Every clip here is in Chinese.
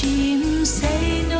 chim say no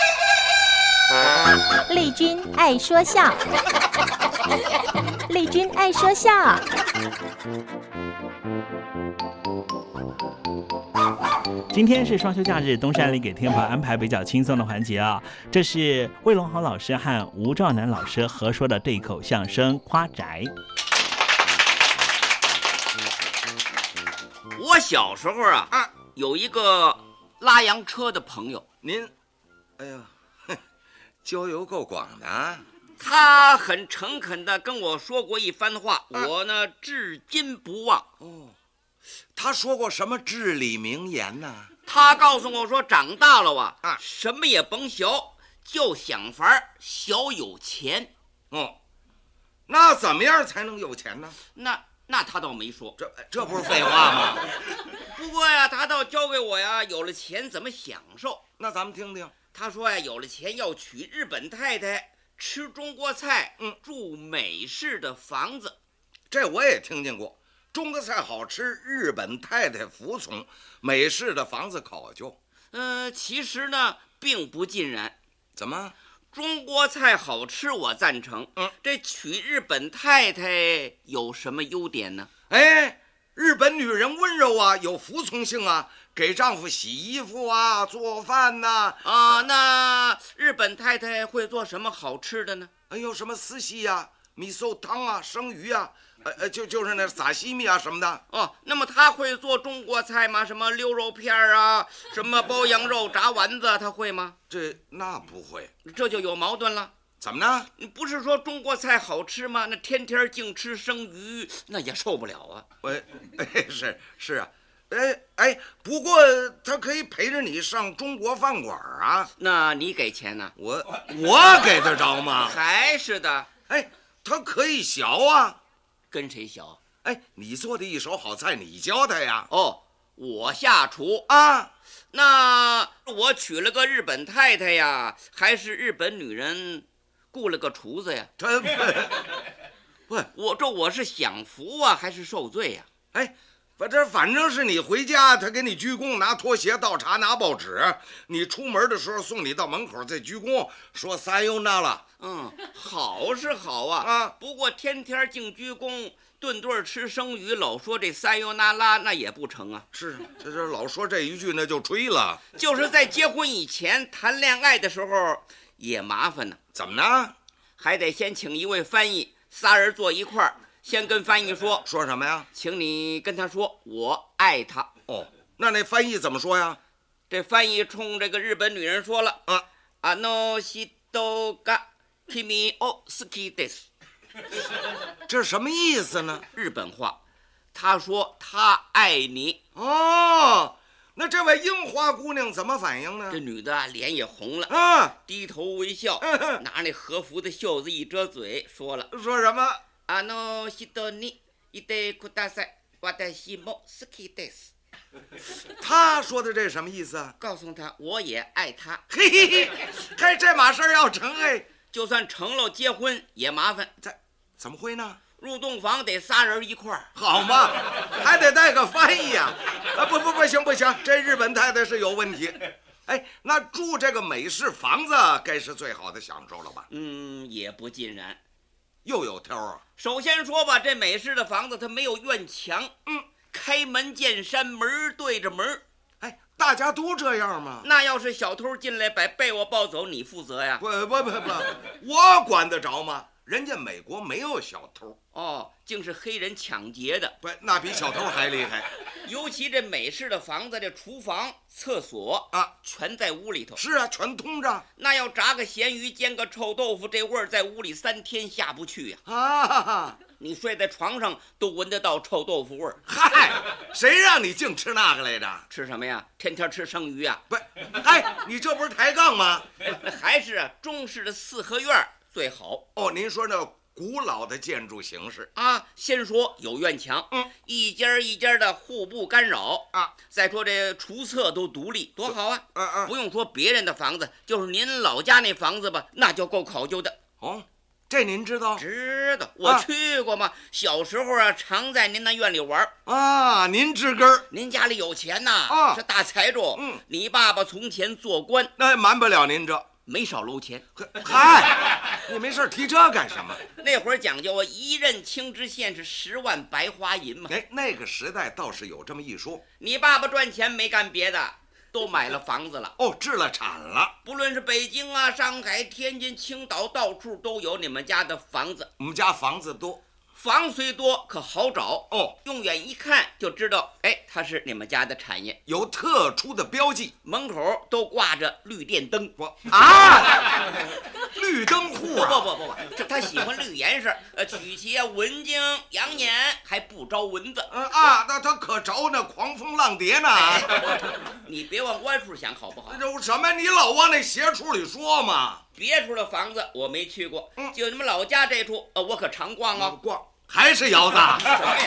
丽君爱说笑，丽君爱说笑。今天是双休假日，东山里给天宝安排比较轻松的环节啊。这是魏龙豪老师和吴兆南老师合说的对口相声《夸宅》。我小时候啊，啊，有一个拉洋车的朋友，您，哎呀。交友够广的，他很诚恳地跟我说过一番话，我呢至今不忘。哦，他说过什么至理名言呢？他告诉我说，长大了啊，啊，什么也甭学，就想法小有钱。哦，那怎么样才能有钱呢？那那他倒没说，这这不是废话吗？不过呀，他倒教给我呀，有了钱怎么享受。那咱们听听。他说呀，有了钱要娶日本太太，吃中国菜，嗯，住美式的房子。这我也听见过，中国菜好吃，日本太太服从，美式的房子考究。嗯，其实呢，并不尽然。怎么？中国菜好吃，我赞成。嗯，这娶日本太太有什么优点呢？哎，日本女人温柔啊，有服从性啊。给丈夫洗衣服啊，做饭呐啊！那日本太太会做什么好吃的呢？哎呦，什么丝西呀、米寿汤啊、生鱼啊，呃呃，就就是那撒西米啊什么的。哦，那么她会做中国菜吗？什么溜肉片啊，什么包羊肉、炸丸子，她会吗？这那不会，这就有矛盾了。怎么呢？你不是说中国菜好吃吗？那天天净吃生鱼，那也受不了啊。喂，哎，是是啊。哎哎，不过他可以陪着你上中国饭馆啊。那你给钱呢？我我给得着吗？还是的。哎，他可以学啊。跟谁学？哎，你做的一手好菜，你教他呀。哦，我下厨啊。那我娶了个日本太太呀，还是日本女人雇了个厨子呀？他 不，我这我是享福啊，还是受罪呀？哎。反正反正是你回家，他给你鞠躬，拿拖鞋倒茶，拿报纸。你出门的时候送你到门口再鞠躬，说撒由那了。嗯，好是好啊啊！不过天天净鞠躬，顿顿吃生鱼，老说这撒由那拉，那也不成啊。是，这这老说这一句，那就吹了。就是在结婚以前谈恋爱的时候也麻烦呢。怎么呢？还得先请一位翻译，仨人坐一块儿。先跟翻译说说什么呀？请你跟他说我爱他。哦，那那翻译怎么说呀？这翻译冲这个日本女人说了啊，あの人が君を好きです。这是什么意思呢？日本话，他说他爱你。哦，那这位樱花姑娘怎么反应呢？这女的脸也红了啊，低头微笑，拿那和服的袖子一遮嘴，说了说什么？ あの人にいてください。私も好きです。 他说的这什么意思啊？告诉他我也爱他。嘿嘿嘿，嘿，这码事儿要成哎，就算成了结婚也麻烦。这怎么会呢？入洞房得仨人一块儿，好嘛，还得带个翻译呀、啊！不不不行不行，这日本太太是有问题。哎，那住这个美式房子该是最好的享受了吧？嗯，也不尽然。 又有挑啊！首先说吧，这美式的房子它没有院墙，嗯，开门见山，门对着门。哎，大家都这样吗？那要是小偷进来把被窝抱走，你负责呀？不不不不，我管得着吗？人家美国没有小偷哦，竟是黑人抢劫的。不，那比小偷还厉害。尤其这美式的房子，这厨房、厕所啊，全在屋里头。是啊，全通着。那要炸个咸鱼、煎个臭豆腐，这味儿在屋里三天下不去呀！啊，你睡在床上都闻得到臭豆腐味儿。嗨，谁让你净吃那个来着？吃什么呀？天天吃生鱼啊？不，哎，你这不是抬杠吗？还是啊，中式的四合院最好。哦，您说那古老的建筑形式啊，先说有院墙，嗯，一间一间的互不干扰啊。再说这厨厕都独立，多好啊！嗯嗯，不用说别人的房子，就是您老家那房子吧，那就够考究的。哦，这您知道？知道，我去过嘛。啊、小时候啊，常在您那院里玩啊。您知根儿，您家里有钱呐，啊，是大财主。嗯，你爸爸从前做官，那瞒不了您这。没少搂钱，嗨，你没事提这干什么？那会儿讲究啊，一任青知县是十万白花银嘛。哎，那个时代倒是有这么一说。你爸爸赚钱没干别的，都买了房子了。哦，置了产了。不论是北京啊、上海、天津、青岛，到处都有你们家的房子。我们家房子多。房虽多，可好找哦。用眼一看就知道，哎，它是你们家的产业，有特殊的标记，门口都挂着绿电灯。我啊，绿灯户啊！不不不不，这他喜欢绿颜色，呃，曲奇啊文静养眼，还不招蚊子。嗯啊，那他可着那狂风浪蝶呢。哎、你别往歪处想，好不好？这什么？你老往那邪处里说嘛？别处的房子我没去过，嗯，就你们老家这处，呃，我可常逛啊，逛。还是窑子？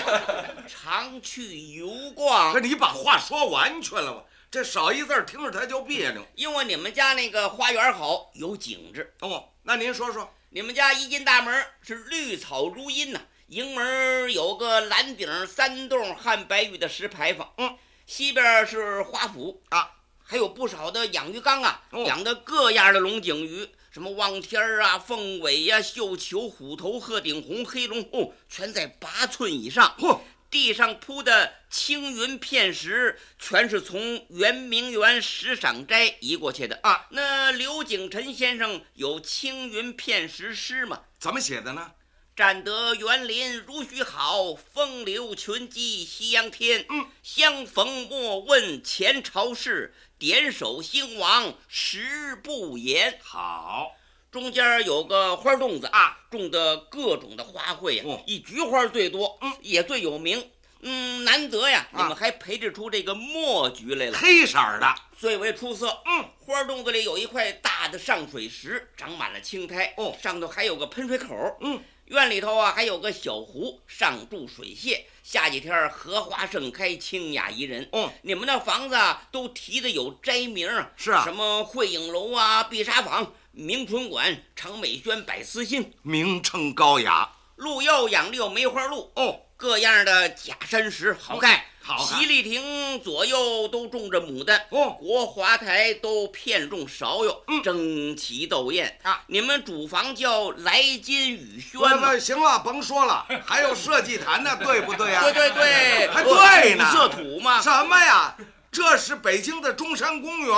常去游逛。可你把话说完全了吧？这少一字听着他就别扭。因为你们家那个花园好，有景致。哦，那您说说，你们家一进大门是绿草如茵呐、啊，迎门有个蓝顶三栋汉白玉的石牌坊，嗯，西边是花圃啊，还有不少的养鱼缸啊，哦、养的各样的龙井鱼。什么望天儿啊、凤尾呀、啊、绣球、虎头、鹤顶红、黑龙哦，全在八寸以上。嚯，地上铺的青云片石，全是从圆明园石赏斋移过去的啊。那刘景臣先生有青云片石诗吗？怎么写的呢？占得园林如许好，风流群鸡夕阳天。嗯，相逢莫问前朝事。点首兴亡十不言。好，中间有个花洞子啊，种的各种的花卉呀、哦，以菊花最多，嗯，也最有名。嗯，难得呀，啊、你们还培植出这个墨菊来了，黑色的，最为出色。嗯，花洞子里有一块大的上水石，长满了青苔。哦，上头还有个喷水口。嗯。院里头啊，还有个小湖，上筑水榭。下几天荷花盛开，清雅宜人。哦，你们那房子啊，都提的有斋名啊，是啊，什么汇影楼啊、碧沙坊、明春馆、长美轩、百思新，名称高雅。路要养的有梅花鹿哦，各样的假山石，好看。好看席立亭左右都种着牡丹，哦，国华台都片种芍药，嗯，争奇斗艳啊。你们主房叫来金雨轩嘛？行了，甭说了，还有社稷坛呢，对不对呀、啊？对对对，还对呢。色土嘛？什么呀？这是北京的中山公园，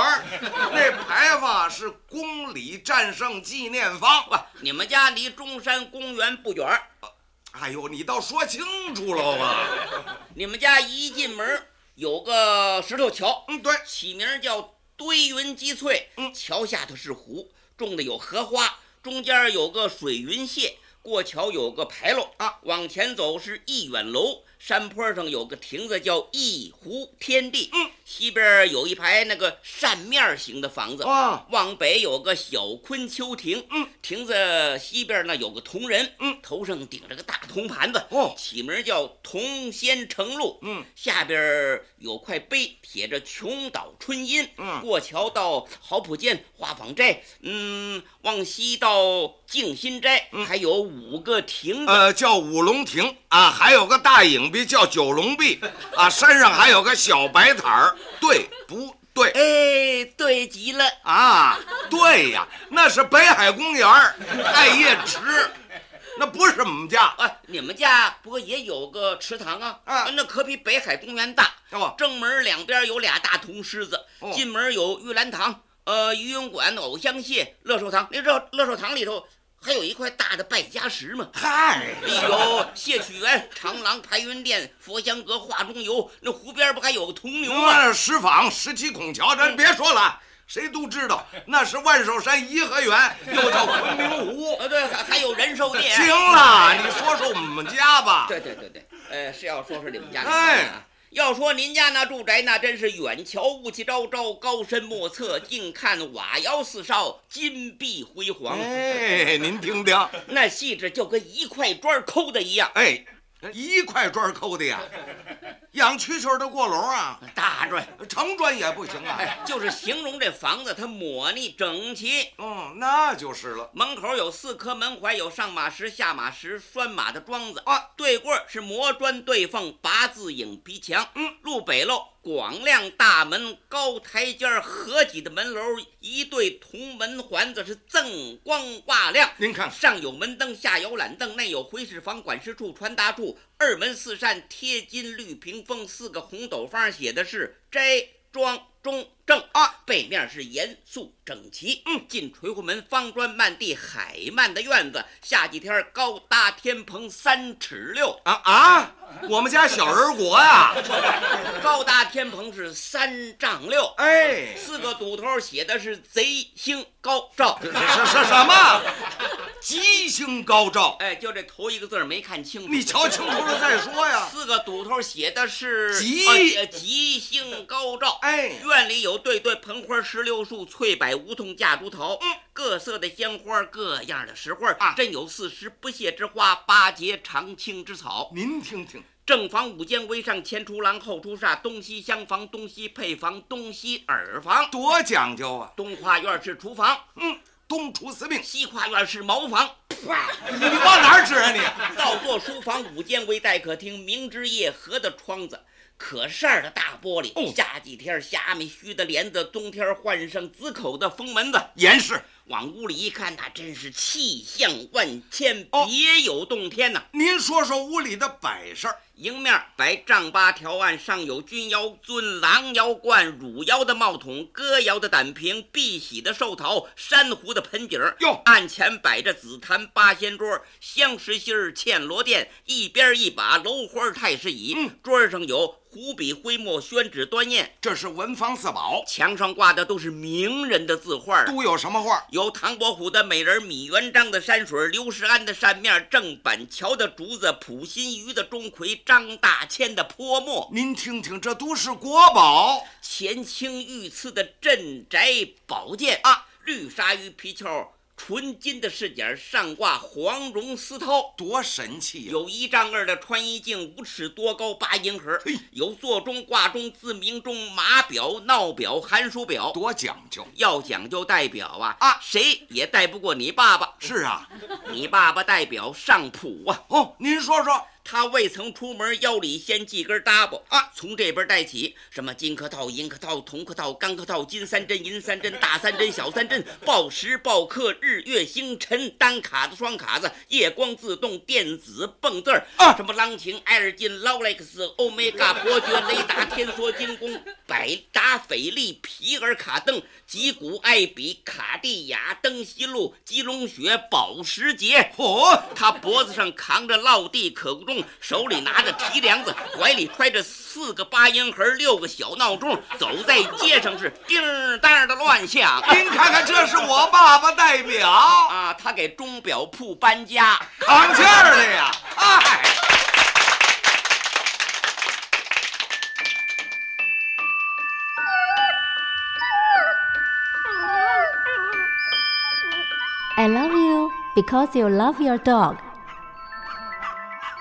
那牌坊是公里战胜纪念坊。不，你们家离中山公园不远。哎呦，你倒说清楚了吧！你们家一进门有个石头桥，嗯，对，起名叫堆云积翠。嗯，桥下头是湖，种的有荷花，中间有个水云榭，过桥有个牌楼啊。往前走是一远楼，山坡上有个亭子叫一湖天地。嗯，西边有一排那个扇面形的房子，啊，往北有个小昆丘亭，嗯，亭子西边呢有个铜人，嗯，头上顶着个大铜盘子，哦。起名叫铜仙城路，嗯，下边有块碑，写着琼岛春阴，嗯。过桥到好普涧花坊寨，嗯，往西到静心斋，还有五个亭子，嗯呃，叫五龙亭啊，还有个大影壁叫九龙壁啊，山上还有个小白塔儿，对不对？哎，对极了。啊，对呀，那是北海公园儿太液池，那不是我们家。哎，你们家不过也有个池塘啊？啊那可比北海公园大。哦正门两边有俩大铜狮子，哦进门有玉兰堂、呃游泳馆、偶像蟹、乐寿堂。你知道乐寿堂里头还有一块大的败家石嘛？嗨，哎呦谢曲园、长廊、排云殿、佛香阁、画中游。那湖边不还有个铜牛吗？石坊、十七孔桥，咱别说了，谁都知道那是万寿山颐和园，又叫昆明湖。呃，对，还还有仁寿殿。行了，你说说我们家吧。对对对对，呃，是要说说你们家的哎啊。要说您家那住宅，那真是远瞧雾气昭昭，高深莫测；近看瓦窑四少，金碧辉煌。哎，您听听，那细致就跟一块砖抠的一样。哎，一块砖抠的呀，养蛐蛐儿的过笼啊，大砖，长砖也不行啊。哎，就是形容这房子它抹腻整齐。嗯，那就是了。门口有四颗门槐，有上马石、下马石、拴马的桩子啊。对过是磨砖对缝、八字影皮墙。嗯，路北喽，广亮大门、高台阶儿、合脊的门楼，一对铜门环子是锃光瓦亮。您看，上有门灯，下有懒凳，内有回事房、管事处、传达处，二门四扇贴金绿屏风，四个红斗方写的是斋庄中正啊，背面是严肃整齐。嗯，进垂户门，方砖漫地，海漫的院子，下几天高搭天棚三尺六，啊啊，我们家小人国呀，高搭天棚是三丈六，哎，四个堵头写的是贼星高照，是是什么？吉星高照。哎，就这头一个字没看清楚，你瞧清楚了再说呀。四个堵头写的是吉呃吉星高照。哎，院里有对对盆花、石榴树、翠柏、梧桐、夹竹桃，嗯，各色的鲜花，各样的石花啊真有四时不谢之花，八节常青之草。您听听，正房五间围上，前出廊后出煞，东西厢房，东西配房，东西耳房。多讲究啊！东跨院是厨房，嗯，东厨司命，西跨院是茅房。哇，你你往哪儿指啊你？倒座书房，五间为待客厅，明之夜合的窗子。可扇儿的大玻璃，哦夏几天虾米须的帘子，冬天换上紫口的封门子。严实。往屋里一看，那真是气象万千，哦别有洞天呐、您说说屋里的摆设儿。迎面摆丈八条案，上有君窑尊、狼窑罐、汝窑的帽筒、歌窑的胆瓶、碧玺的寿桃、珊瑚的盆景儿。哟案前摆着紫檀八仙桌、香石心儿、嵌罗垫，一边一把楼花太师椅。嗯，桌上有湖笔、徽墨、宣纸、端砚，这是文房四宝，墙上挂的都是名人的字画儿。都有什么画？有唐伯虎的美人、米元璋的山水、刘世安的扇面、郑板桥的竹子、普心畬的钟馗、张大千的泼墨、您听听，这都是国宝。乾清御赐的镇宅宝剑啊，绿鲨鱼皮鞘。纯金的饰件上挂黄绒丝绦，多神气啊、有一丈二的穿衣镜，五尺多高，八银盒嘿。有座钟、挂钟、自鸣钟、码表、闹表、寒暑表。多讲究。要讲究戴表啊啊谁也戴不过你爸爸。是啊，你爸爸戴表上谱啊，哦，您说说，他未曾出门，腰里先系根搭布。啊，从这边带起，什么金克套、银克套、铜克套、钢克套、金三针、银三针、大三针、小三针，报时报刻、日月星辰，单卡子、双卡子，夜光自动、电子蹦字儿啊。什么朗琴、艾尔金、劳莱克斯、欧米伽、伯爵、雷达、天梭、精工、百达翡丽、皮尔卡登、吉古、艾比、卡地亚、登西路、基隆雪、保时捷。嚯、他脖子上扛着落地可不手里拿着提梁子怀里揣着四个八音盒六个小闹钟走在街上是叮当的乱响。您看看这是我爸爸代表啊他给钟表铺搬家。扛气儿的呀啊 i love you because you love your dog.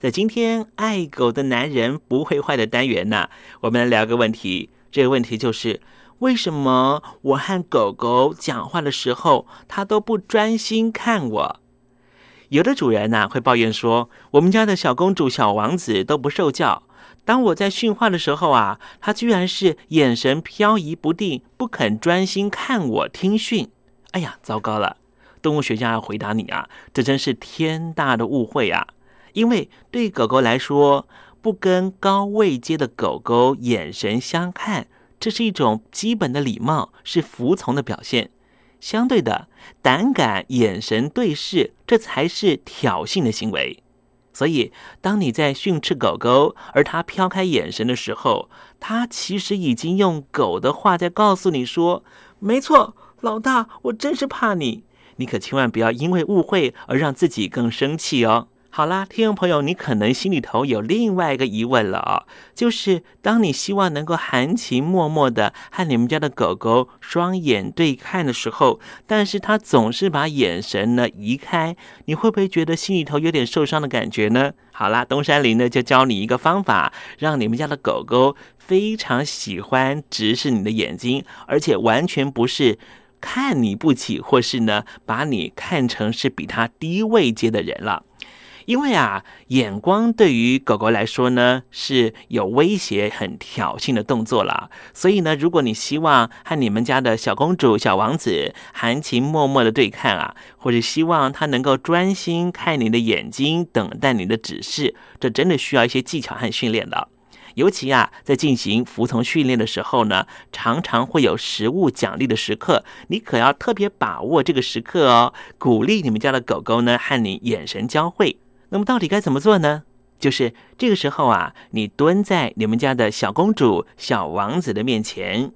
在今天爱狗的男人不会坏的单元呢，我们来聊个问题。这个问题就是：为什么我和狗狗讲话的时候，它都不专心看我？有的主人呢、会抱怨说，我们家的小公主、小王子都不受教。当我在训话的时候啊，他居然是眼神飘移不定，不肯专心看我听训。哎呀，糟糕了！动物学家要回答你啊，这真是天大的误会啊！因为对狗狗来说，不跟高位阶的狗狗眼神相看，这是一种基本的礼貌，是服从的表现。相对的，胆敢眼神对视，这才是挑衅的行为。所以，当你在训斥狗狗，而它飘开眼神的时候，它其实已经用狗的话在告诉你说：“没错，老大，我真是怕你。”你可千万不要因为误会而让自己更生气哦。好啦，听众朋友，你可能心里头有另外一个疑问了啊、就是当你希望能够含情脉脉的和你们家的狗狗双眼对看的时候，但是它总是把眼神呢移开，你会不会觉得心里头有点受伤的感觉呢？好啦，东山林呢就教你一个方法，让你们家的狗狗非常喜欢直视你的眼睛，而且完全不是。看你不起，或是呢，把你看成是比它低位阶的人了。因为啊，眼光对于狗狗来说呢是有威胁、很挑衅的动作了。所以呢，如果你希望和你们家的小公主、小王子含情脉脉的对看啊，或者希望他能够专心看你的眼睛，等待你的指示，这真的需要一些技巧和训练的。尤其啊，在进行服从训练的时候呢，常常会有食物奖励的时刻，你可要特别把握这个时刻哦，鼓励你们家的狗狗呢和你眼神交汇。那么到底该怎么做呢？就是这个时候啊，你蹲在你们家的小公主、小王子的面前，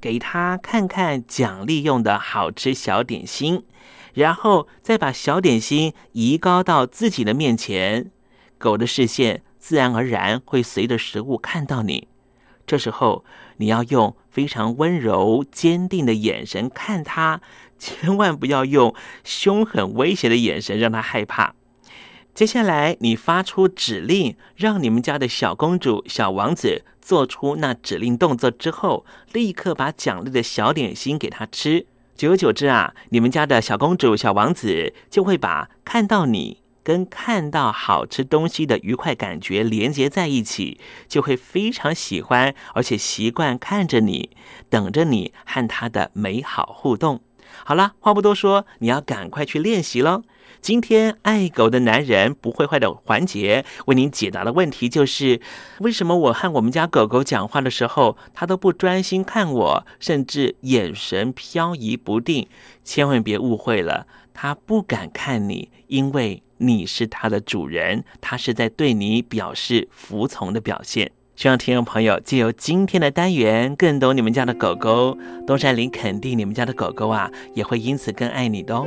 给他看看奖励用的好吃小点心，然后再把小点心移高到自己的面前，狗的视线自然而然会随着食物看到你。这时候你要用非常温柔、坚定的眼神看它，千万不要用凶狠、威胁的眼神让它害怕。接下来，你发出指令，让你们家的小公主、小王子做出那指令动作之后，立刻把奖励的小点心给他吃。久而久之啊，你们家的小公主、小王子就会把看到你跟看到好吃东西的愉快感觉连接在一起，就会非常喜欢，而且习惯看着你，等着你和他的美好互动。好了，话不多说，你要赶快去练习喽。今天爱狗的男人不会坏的环节，为您解答的问题就是：为什么我和我们家狗狗讲话的时候，它都不专心看我，甚至眼神飘移不定？千万别误会了，它不敢看你，因为你是它的主人，它是在对你表示服从的表现。希望听众朋友借由今天的单元，更懂你们家的狗狗。东山林肯定你们家的狗狗啊，也会因此更爱你的哦。